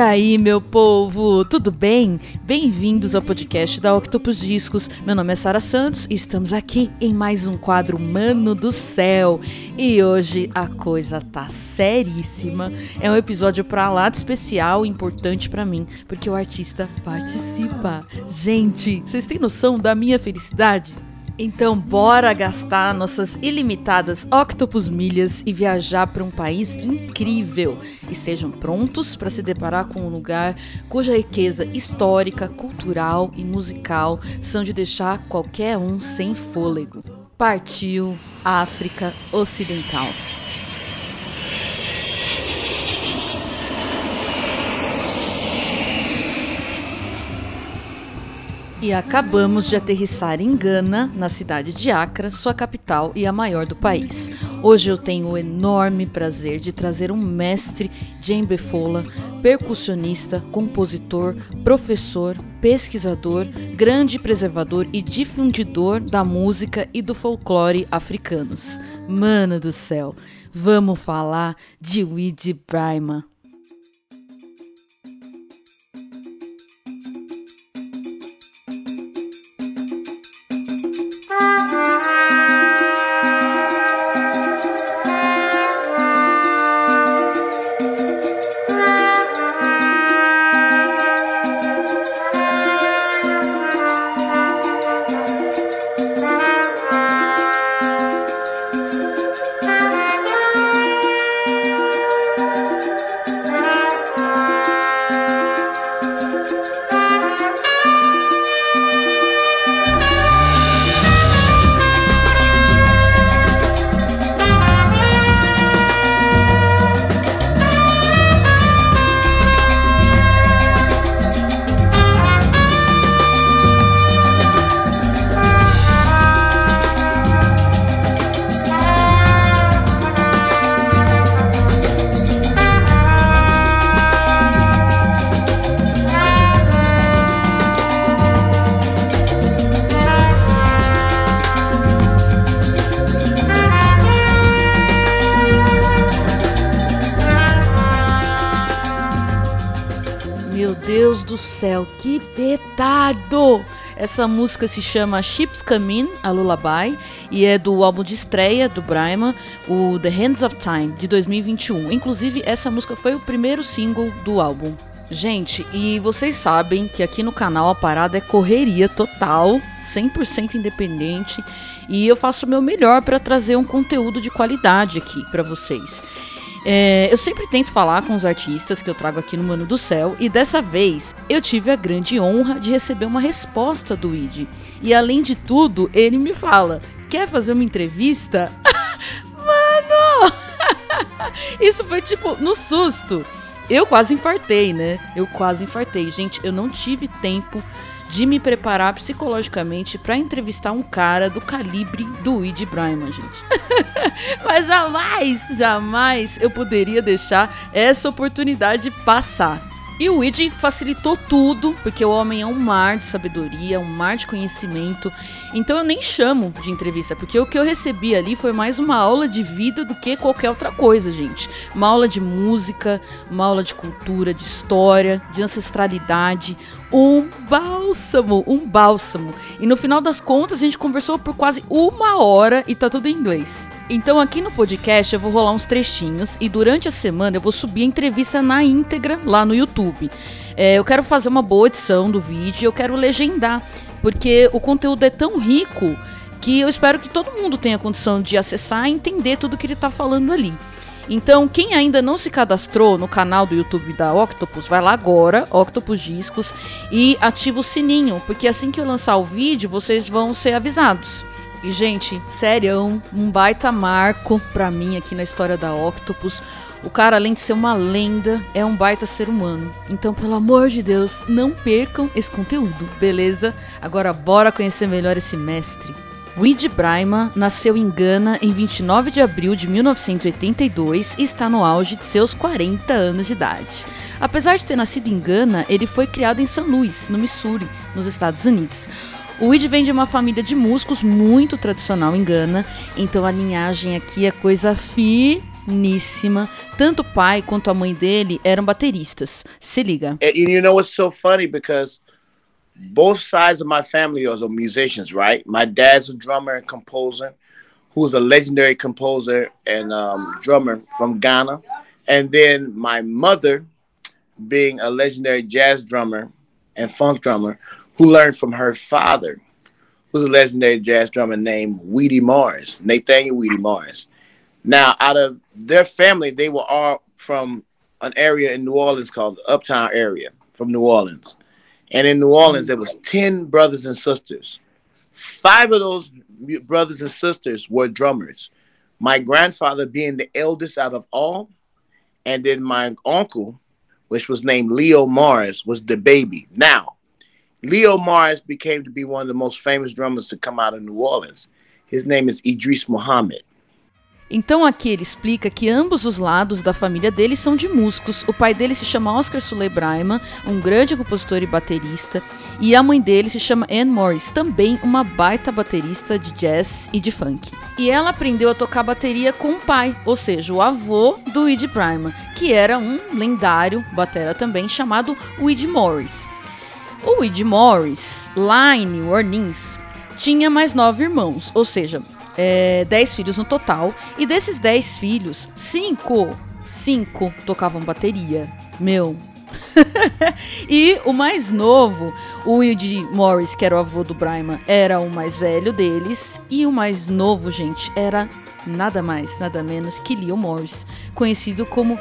Aí, meu povo, tudo bem? Bem-vindos ao podcast da Octopus Discos. Meu nome é Sara Santos e estamos aqui em mais um quadro Mano do Céu. E hoje a coisa tá seríssima. É um episódio pra lá de especial e importante para mim, porque o artista participa. Gente, vocês têm noção da minha felicidade? Então, bora gastar nossas ilimitadas octopus milhas e viajar para um país incrível. Estejam prontos para se deparar com um lugar cuja riqueza histórica, cultural e musical são de deixar qualquer um sem fôlego. Partiu África Ocidental. E acabamos de aterrissar em Gana, na cidade de Accra, sua capital e a maior do país. Hoje eu tenho o enorme prazer de trazer um mestre djembe fola, percussionista, compositor, professor, pesquisador, grande preservador e difundidor da música e do folclore africanos. Mano do céu, vamos falar de Widi Brahma. Essa música se chama Ships Come In, a Lullaby, e é do álbum de estreia do Brahma, o The Hands of Time, de 2021. Inclusive, essa música foi o primeiro single do álbum. Gente, e vocês sabem que aqui no canal a parada é correria total, 100% independente, e eu faço o meu melhor para trazer um conteúdo de qualidade aqui para vocês. É, eu sempre tento falar com os artistas que eu trago aqui no Mano do Céu e dessa vez eu tive a grande honra de receber uma resposta do ID. E além de tudo, ele me fala: quer fazer uma entrevista? Mano! Isso foi tipo no susto. Eu quase infartei, né? Eu quase infartei. Gente, eu não tive tempo de me preparar psicologicamente para entrevistar um cara do calibre do Id Brahma, gente. Mas jamais, jamais eu poderia deixar essa oportunidade passar. E o Id facilitou tudo, porque o homem é um mar de sabedoria, um mar de conhecimento. Então eu nem chamo de entrevista, porque o que eu recebi ali foi mais uma aula de vida do que qualquer outra coisa, gente. Uma aula de música, uma aula de cultura, de história, de ancestralidade. Um bálsamo, um bálsamo. E no final das contas a gente conversou por quase uma hora e tá tudo em inglês. Então aqui no podcast eu vou rolar uns trechinhos e durante a semana eu vou subir a entrevista na íntegra lá no YouTube. É, eu quero fazer uma boa edição do vídeo, eu quero legendar, porque o conteúdo é tão rico que eu espero que todo mundo tenha condição de acessar e entender tudo que ele está falando ali. Então, quem ainda não se cadastrou no canal do YouTube da Octopus, vai lá agora, Octopus Discos, e ativa o sininho, porque assim que eu lançar o vídeo, vocês vão ser avisados. E, gente, sério, um baita marco pra mim aqui na história da Octopus. O cara, além de ser uma lenda, é um baita ser humano. Então, pelo amor de Deus, não percam esse conteúdo, beleza? Agora, bora conhecer melhor esse mestre. Wid Brahma nasceu em Gana em 29 de abril de 1982 e está no auge de seus 40 anos de idade. Apesar de ter nascido em Gana, ele foi criado em St. Louis, no Missouri, nos Estados Unidos. O Weed vem de uma família de músicos muito tradicional em Gana, então a linhagem aqui é coisa fi finíssima. Tanto o pai quanto a mãe dele eram bateristas. Se liga. And you know what's so funny because both sides of my family are musicians, right? My dad's a drummer and composer, who's a legendary composer and um, drummer from Ghana. And then my mother, being a legendary jazz drummer and funk drummer, who learned from her father, who's a legendary jazz drummer named Weedy Morris, Nathaniel Weedy Morris. Now, out of their family, they were all from an area in New Orleans called the Uptown area from New Orleans. And in New Orleans, there was 10 brothers and sisters. Five of those brothers and sisters were drummers. My grandfather being the eldest out of all, and then my uncle, which was named Leo Mars, was the baby. Now, Leo Mars became to be one of the most famous drummers to come out of New Orleans. His name is Idris Muhammad. Então aqui ele explica que ambos os lados da família dele são de músicos. O pai dele se chama Oscar Suley Braiman, um grande compositor e baterista, e a mãe dele se chama Anne Morris, também uma baita baterista de jazz e de funk. E ela aprendeu a tocar bateria com o pai, ou seja, o avô do Ed Braiman, que era um lendário batera também chamado Ed Morris. O Ed Morris, lá em tinha mais nove irmãos, ou seja, é, dez filhos no total. E desses dez filhos, cinco, cinco tocavam bateria. Meu. e o mais novo, o Wilde Morris, que era o avô do Bryman, era o mais velho deles. E o mais novo, gente, era nada mais, nada menos que Leo Morris, conhecido como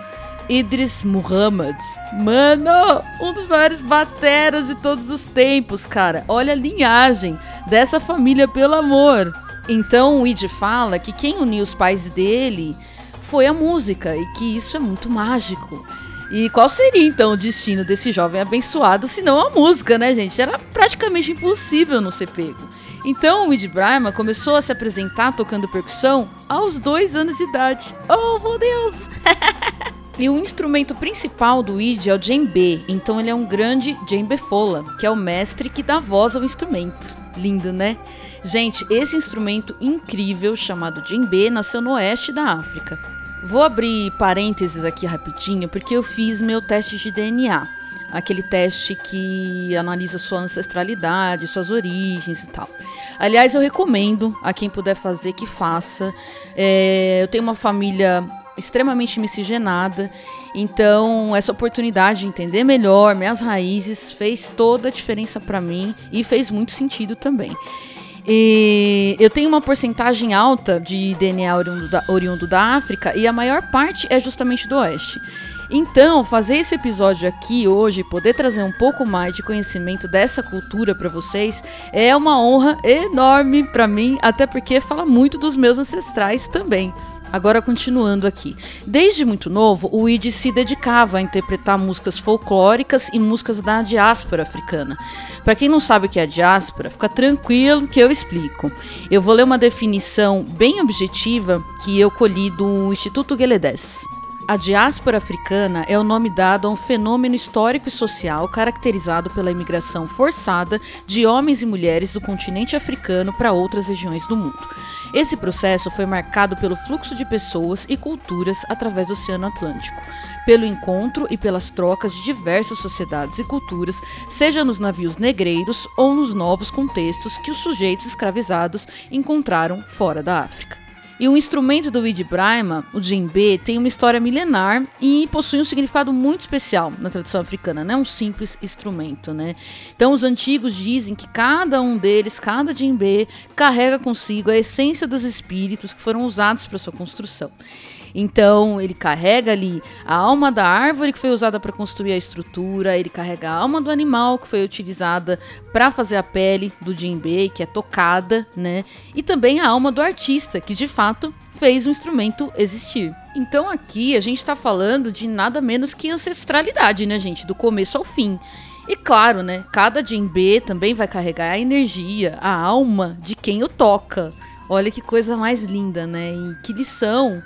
Idris Muhammad. Mano, um dos maiores bateras de todos os tempos, cara. Olha a linhagem dessa família, pelo amor. Então o Id fala que quem uniu os pais dele foi a música e que isso é muito mágico. E qual seria então o destino desse jovem abençoado se não a música, né, gente? Era praticamente impossível não ser pego. Então o Id Brahma começou a se apresentar tocando percussão aos dois anos de idade. Oh, meu Deus! e o instrumento principal do Id é o djembe, então ele é um grande djembefola, que é o mestre que dá voz ao instrumento. Lindo, né? Gente, esse instrumento incrível chamado djembe nasceu no oeste da África. Vou abrir parênteses aqui rapidinho porque eu fiz meu teste de DNA. Aquele teste que analisa sua ancestralidade, suas origens e tal. Aliás, eu recomendo a quem puder fazer que faça. É, eu tenho uma família extremamente miscigenada, então essa oportunidade de entender melhor minhas raízes fez toda a diferença para mim e fez muito sentido também. E eu tenho uma porcentagem alta de DNA oriundo da, oriundo da África e a maior parte é justamente do Oeste. Então, fazer esse episódio aqui hoje, poder trazer um pouco mais de conhecimento dessa cultura para vocês, é uma honra enorme para mim, até porque fala muito dos meus ancestrais também. Agora continuando aqui. Desde muito novo, o Id se dedicava a interpretar músicas folclóricas e músicas da diáspora africana. Para quem não sabe o que é diáspora, fica tranquilo que eu explico. Eu vou ler uma definição bem objetiva que eu colhi do Instituto Gueledés. A diáspora africana é o nome dado a um fenômeno histórico e social caracterizado pela imigração forçada de homens e mulheres do continente africano para outras regiões do mundo. Esse processo foi marcado pelo fluxo de pessoas e culturas através do Oceano Atlântico, pelo encontro e pelas trocas de diversas sociedades e culturas, seja nos navios negreiros ou nos novos contextos que os sujeitos escravizados encontraram fora da África. E o instrumento do Id Brahma, o djembe, tem uma história milenar e possui um significado muito especial na tradição africana, não é um simples instrumento, né? Então os antigos dizem que cada um deles, cada djembe, carrega consigo a essência dos espíritos que foram usados para sua construção. Então, ele carrega ali a alma da árvore que foi usada para construir a estrutura, ele carrega a alma do animal que foi utilizada para fazer a pele do djembe, que é tocada, né? E também a alma do artista, que de fato fez o instrumento existir. Então, aqui a gente está falando de nada menos que ancestralidade, né, gente? Do começo ao fim. E claro, né? Cada djembe também vai carregar a energia, a alma de quem o toca. Olha que coisa mais linda, né? E que lição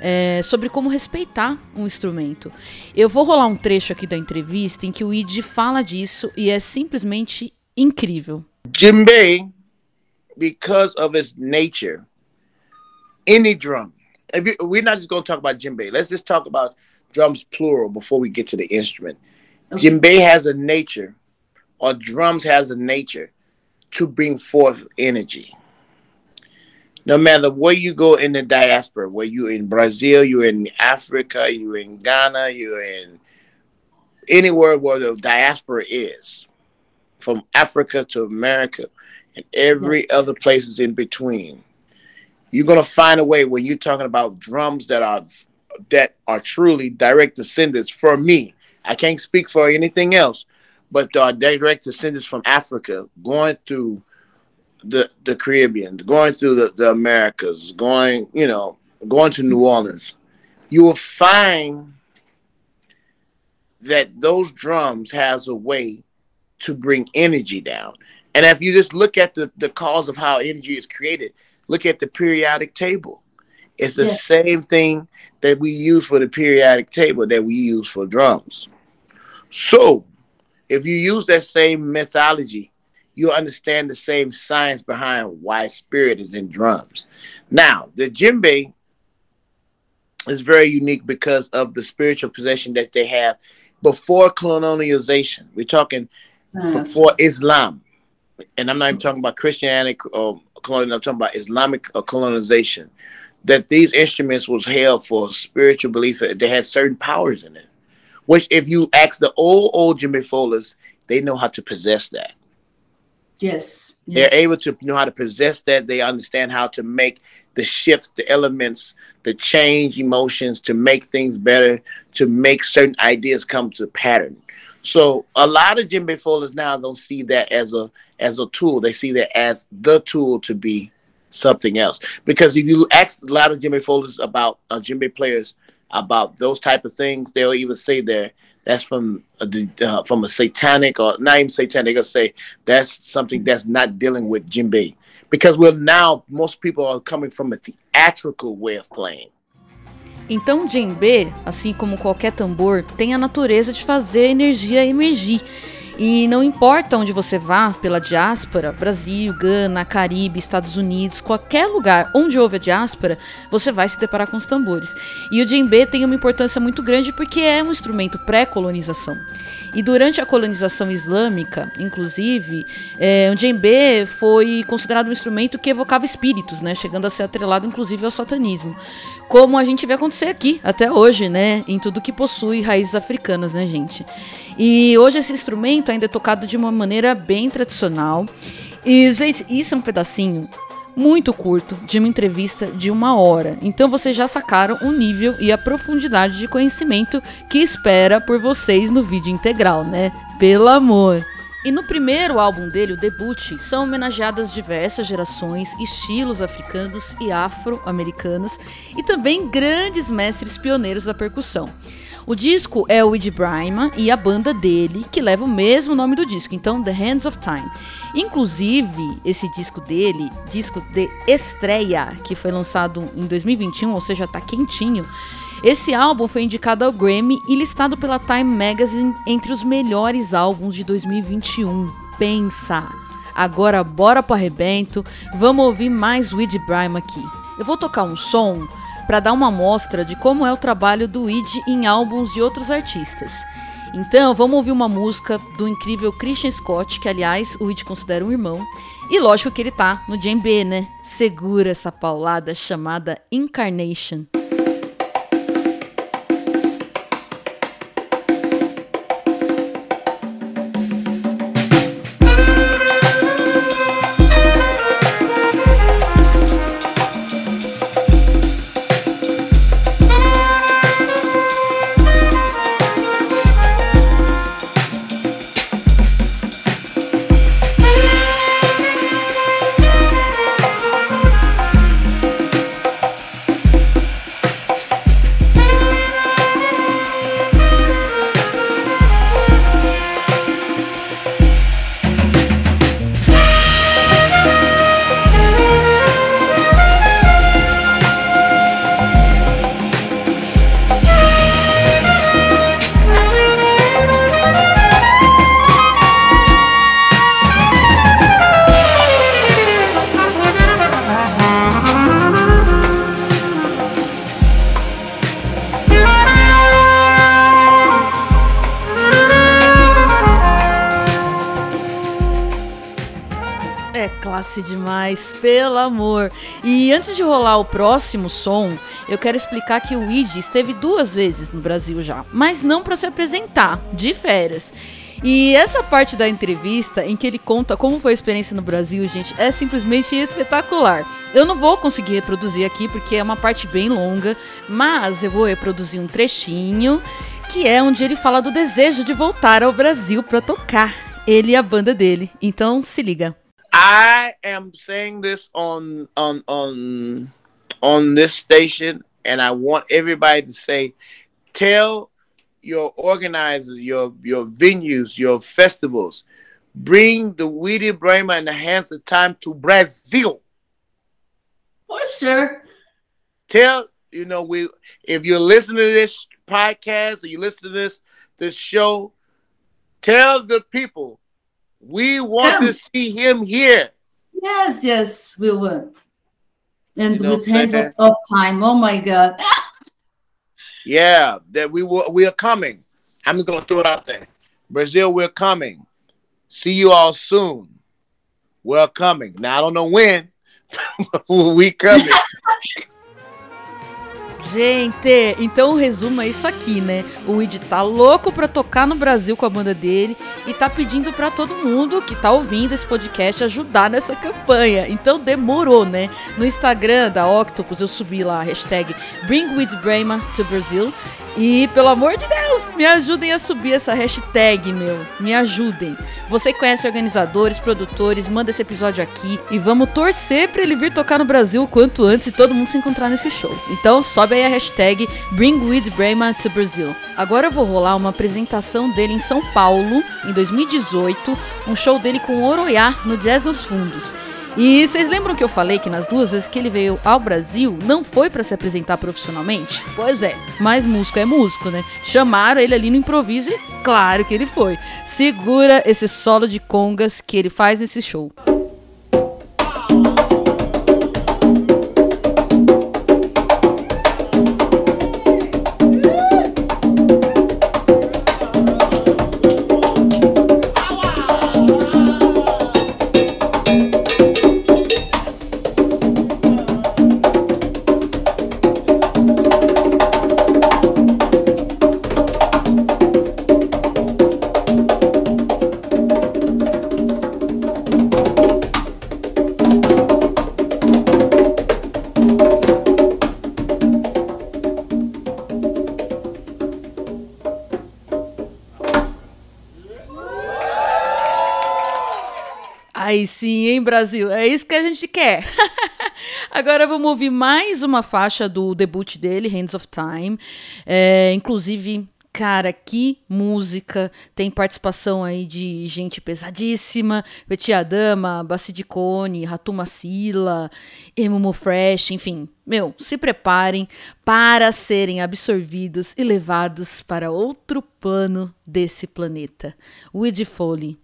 é, sobre como respeitar um instrumento. Eu vou rolar um trecho aqui da entrevista em que o Id fala disso e é simplesmente incrível. Djembe, because of its nature, any drum, if you, we're not just going to talk about djembe. Let's just talk about drums plural before we get to the instrument. Okay. Djembe has a nature, or drums has a nature to bring forth energy. No matter where you go in the diaspora, where you're in Brazil, you're in Africa, you're in Ghana, you're in anywhere where the diaspora is, from Africa to America and every other places in between. You're gonna find a way when you're talking about drums that are that are truly direct descendants for me. I can't speak for anything else, but are direct descendants from Africa going through the the Caribbean, going through the, the Americas, going, you know, going to New Orleans. You will find that those drums has a way to bring energy down. And if you just look at the, the cause of how energy is created, look at the periodic table. It's the yes. same thing that we use for the periodic table that we use for drums. So, if you use that same methodology, you'll understand the same science behind why spirit is in drums. Now, the djembe is very unique because of the spiritual possession that they have before colonialization. We're talking mm. before Islam. And I'm not even talking about Christianity or colonial, I'm talking about Islamic colonization. That these instruments was held for spiritual belief that they had certain powers in it. Which if you ask the old old Jimmy Follers, they know how to possess that. Yes, yes. They're able to know how to possess that. They understand how to make the shifts, the elements, the change emotions to make things better, to make certain ideas come to pattern. So a lot of djembe folders now don't see that as a as a tool. They see that as the tool to be something else. Because if you ask a lot of djembe folders about uh, djembe players about those type of things, they'll even say there that's from a, uh, from a satanic or not even satanic. They'll say that's something that's not dealing with djembe because we're now most people are coming from a theatrical way of playing. Então, djembe, assim como qualquer tambor, tem a natureza de fazer a energia emergir. E não importa onde você vá pela diáspora, Brasil, Gana, Caribe, Estados Unidos, qualquer lugar onde houve a diáspora, você vai se deparar com os tambores. E o djembe tem uma importância muito grande porque é um instrumento pré-colonização. E durante a colonização islâmica, inclusive, é, o djembe foi considerado um instrumento que evocava espíritos, né, chegando a ser atrelado inclusive ao satanismo. Como a gente vê acontecer aqui, até hoje, né, em tudo que possui raízes africanas, né, gente? E hoje esse instrumento ainda é tocado de uma maneira bem tradicional. E, gente, isso é um pedacinho muito curto de uma entrevista de uma hora. Então vocês já sacaram o nível e a profundidade de conhecimento que espera por vocês no vídeo integral, né? Pelo amor! E no primeiro álbum dele, o debut, são homenageadas diversas gerações, estilos africanos e afro-americanos e também grandes mestres pioneiros da percussão. O disco é o Ed Brima e a banda dele, que leva o mesmo nome do disco, então The Hands of Time. Inclusive, esse disco dele, disco de estreia, que foi lançado em 2021, ou seja, tá quentinho. Esse álbum foi indicado ao Grammy e listado pela Time Magazine entre os melhores álbuns de 2021. Pensa! Agora bora pro arrebento, vamos ouvir mais Weed Brime aqui. Eu vou tocar um som para dar uma amostra de como é o trabalho do Id em álbuns de outros artistas. Então, vamos ouvir uma música do incrível Christian Scott, que aliás o Id considera um irmão. E lógico que ele tá no B, né? Segura essa paulada chamada Incarnation. Classe demais, pelo amor. E antes de rolar o próximo som, eu quero explicar que o Luigi esteve duas vezes no Brasil já, mas não para se apresentar, de férias. E essa parte da entrevista em que ele conta como foi a experiência no Brasil, gente, é simplesmente espetacular. Eu não vou conseguir reproduzir aqui porque é uma parte bem longa, mas eu vou reproduzir um trechinho que é onde ele fala do desejo de voltar ao Brasil para tocar. Ele e a banda dele. Então se liga. I am saying this on on on on this station and I want everybody to say tell your organizers, your your venues, your festivals. Bring the Weedy Brahma in the hands of time to Brazil. For sure. Tell you know we if you're listening to this podcast or you listen to this this show, tell the people we want to see him here. Yes, yes, we want. And you know with hands of, of time. Oh my god. Yeah, that we will we are coming. I'm just gonna throw it out there. Brazil, we're coming. See you all soon. We're coming. Now I don't know when. we coming. Gente, então o resumo é isso aqui, né? O Weed tá louco pra tocar no Brasil com a banda dele e tá pedindo para todo mundo que tá ouvindo esse podcast ajudar nessa campanha. Então demorou, né? No Instagram da Octopus eu subi lá a hashtag Bring With Brahma to Brazil e, pelo amor de Deus, me ajudem a subir essa hashtag, meu. Me ajudem. Você que conhece organizadores, produtores, manda esse episódio aqui e vamos torcer para ele vir tocar no Brasil o quanto antes e todo mundo se encontrar nesse show. Então, sobe aí a hashtag Bring With Brahma to Brazil. Agora eu vou rolar uma apresentação dele em São Paulo, em 2018, um show dele com Oroiá no Jazz nos Fundos. E vocês lembram que eu falei que nas duas vezes que ele veio ao Brasil não foi para se apresentar profissionalmente? Pois é, mas músico é músico, né? Chamaram ele ali no improviso e claro que ele foi. Segura esse solo de congas que ele faz nesse show. Aí sim, hein, Brasil? É isso que a gente quer. Agora vamos ouvir mais uma faixa do debut dele, Hands of Time. É, inclusive, cara, que música! Tem participação aí de gente pesadíssima: Petia Dama, Bacidicone, Ratuma Sila, Emumo Fresh, enfim. Meu, se preparem para serem absorvidos e levados para outro plano desse planeta. Weed Foley.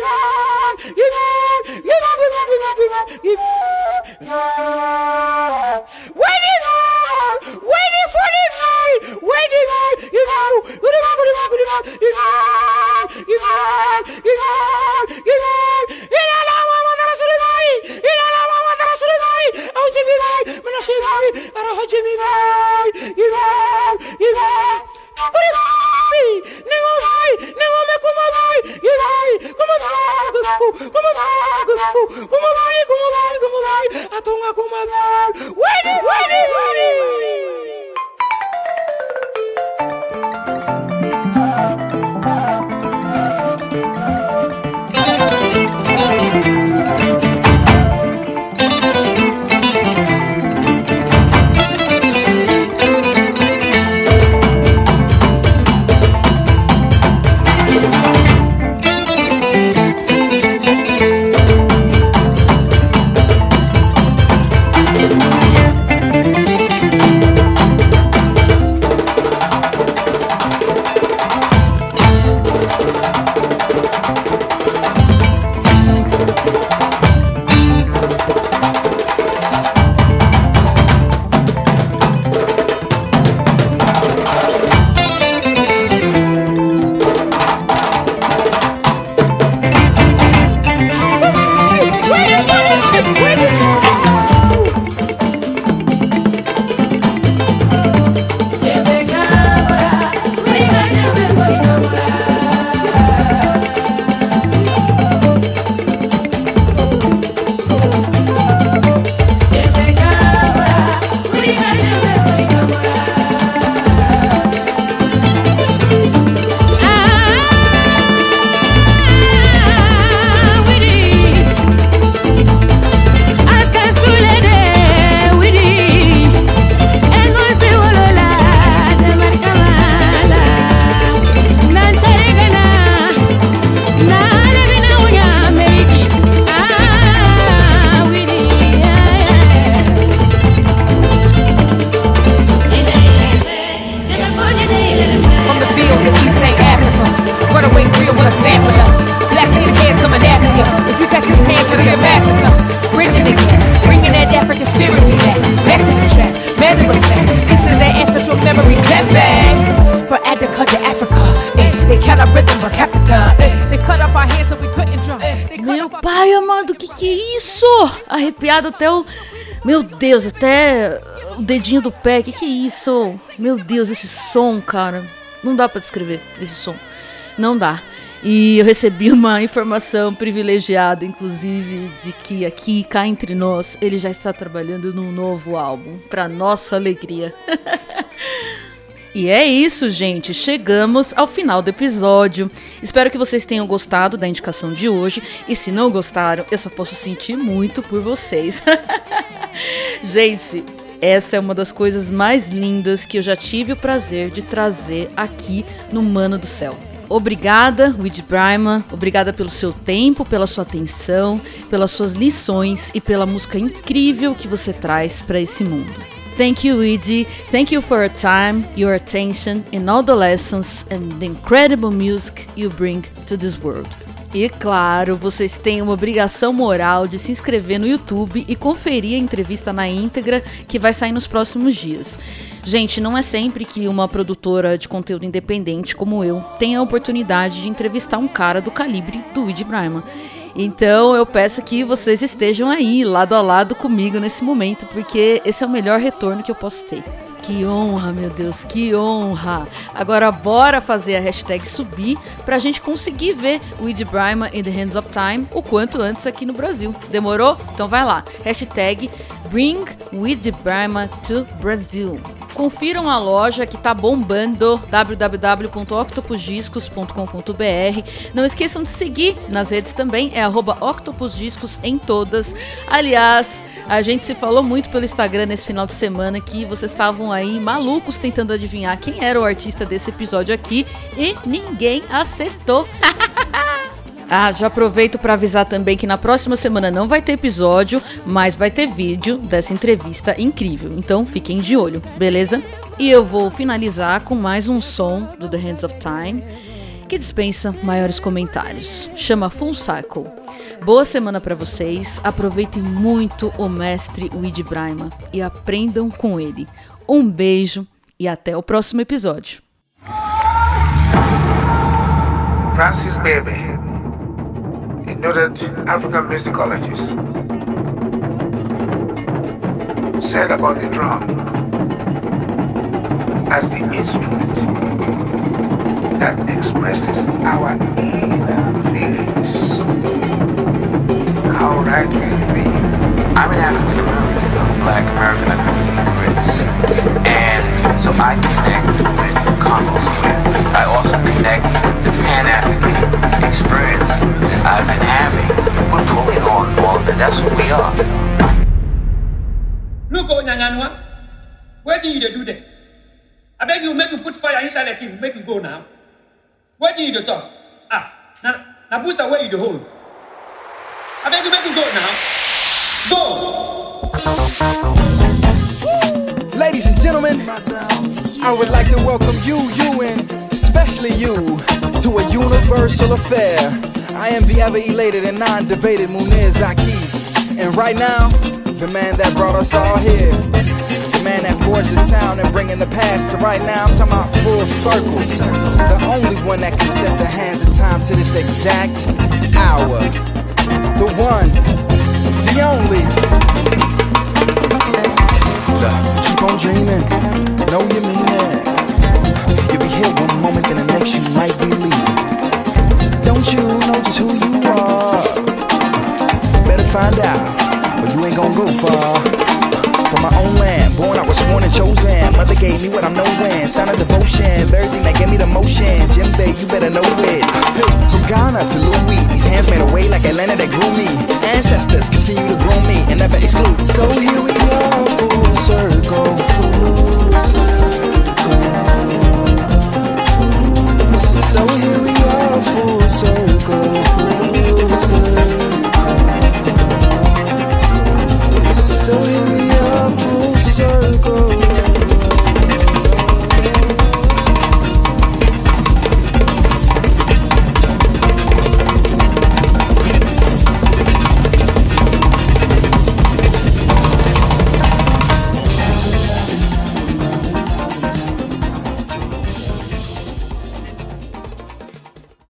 Yeah! Que isso? Arrepiado até o. Meu Deus, até o dedinho do pé, que que é isso? Meu Deus, esse som, cara. Não dá para descrever esse som. Não dá. E eu recebi uma informação privilegiada, inclusive, de que aqui, cá entre nós, ele já está trabalhando num novo álbum, para nossa alegria. E é isso, gente. Chegamos ao final do episódio. Espero que vocês tenham gostado da indicação de hoje. E se não gostaram, eu só posso sentir muito por vocês. gente, essa é uma das coisas mais lindas que eu já tive o prazer de trazer aqui no Mano do Céu. Obrigada, Wid Brima. Obrigada pelo seu tempo, pela sua atenção, pelas suas lições e pela música incrível que você traz para esse mundo. Thank you, Weedy. Thank you for your time, your attention, and all the lessons and the incredible music you bring to this world. E claro, vocês têm uma obrigação moral de se inscrever no YouTube e conferir a entrevista na íntegra que vai sair nos próximos dias. Gente, não é sempre que uma produtora de conteúdo independente como eu tem a oportunidade de entrevistar um cara do calibre do Weed Brima. Então eu peço que vocês estejam aí, lado a lado comigo nesse momento, porque esse é o melhor retorno que eu posso ter. Que honra, meu Deus, que honra! Agora bora fazer a hashtag subir pra gente conseguir ver o Id Brima in the Hands of Time o quanto antes aqui no Brasil. Demorou? Então vai lá. Hashtag Bring Weed Brima to Brazil. Confiram a loja que tá bombando www.octopusdiscos.com.br. Não esqueçam de seguir nas redes também, é octopusdiscos em todas. Aliás, a gente se falou muito pelo Instagram nesse final de semana que vocês estavam aí malucos tentando adivinhar quem era o artista desse episódio aqui e ninguém acertou. Ah, já aproveito para avisar também que na próxima semana não vai ter episódio, mas vai ter vídeo dessa entrevista incrível. Então fiquem de olho, beleza? E eu vou finalizar com mais um som do The Hands of Time que dispensa maiores comentários. Chama Full Cycle. Boa semana para vocês. Aproveitem muito o mestre Wid Brima e aprendam com ele. Um beijo e até o próximo episódio. Francis Bebe. Noted African musicologist, said about the drum as the instrument that expresses our inner feelings. How right can it be? I'm an African American, I'm black American, I believe in Brits. And so I connect with Congo Square. I also connect the Pan-African experience that I've been having. We're pulling on all that. That's who we are. Look, oh, Nyanyanwa, where do you do that? I beg you, make you put fire inside the thing, make you go now. Where do you do talk? Ah, now, now boost away in the hole. I beg you, make you go now. Go! Ladies and gentlemen, I would like to welcome you, you, and especially you, to a universal affair. I am the ever elated and non debated Munir Zaki. And right now, the man that brought us all here. The man that forged the sound and bringing the past to right now. I'm talking about full circle. The only one that can set the hands of time to this exact hour. The one, the only. Keep on dreaming, know you mean it. You'll be here one moment, then the next you might be leaving. Don't you know just who you are? Better find out, or you ain't gonna go far. From my own land, born I was sworn and chosen. Mother gave me what I'm knowing, sign of devotion, everything that gave me the motion. Jim Bay, you better know it. From Ghana to Louis, these hands made a way like Atlanta that grew me. Ancestors continue to groom me and never exclude. So here we go, full circle, full circle. So here we are, full circle, full circle. So here we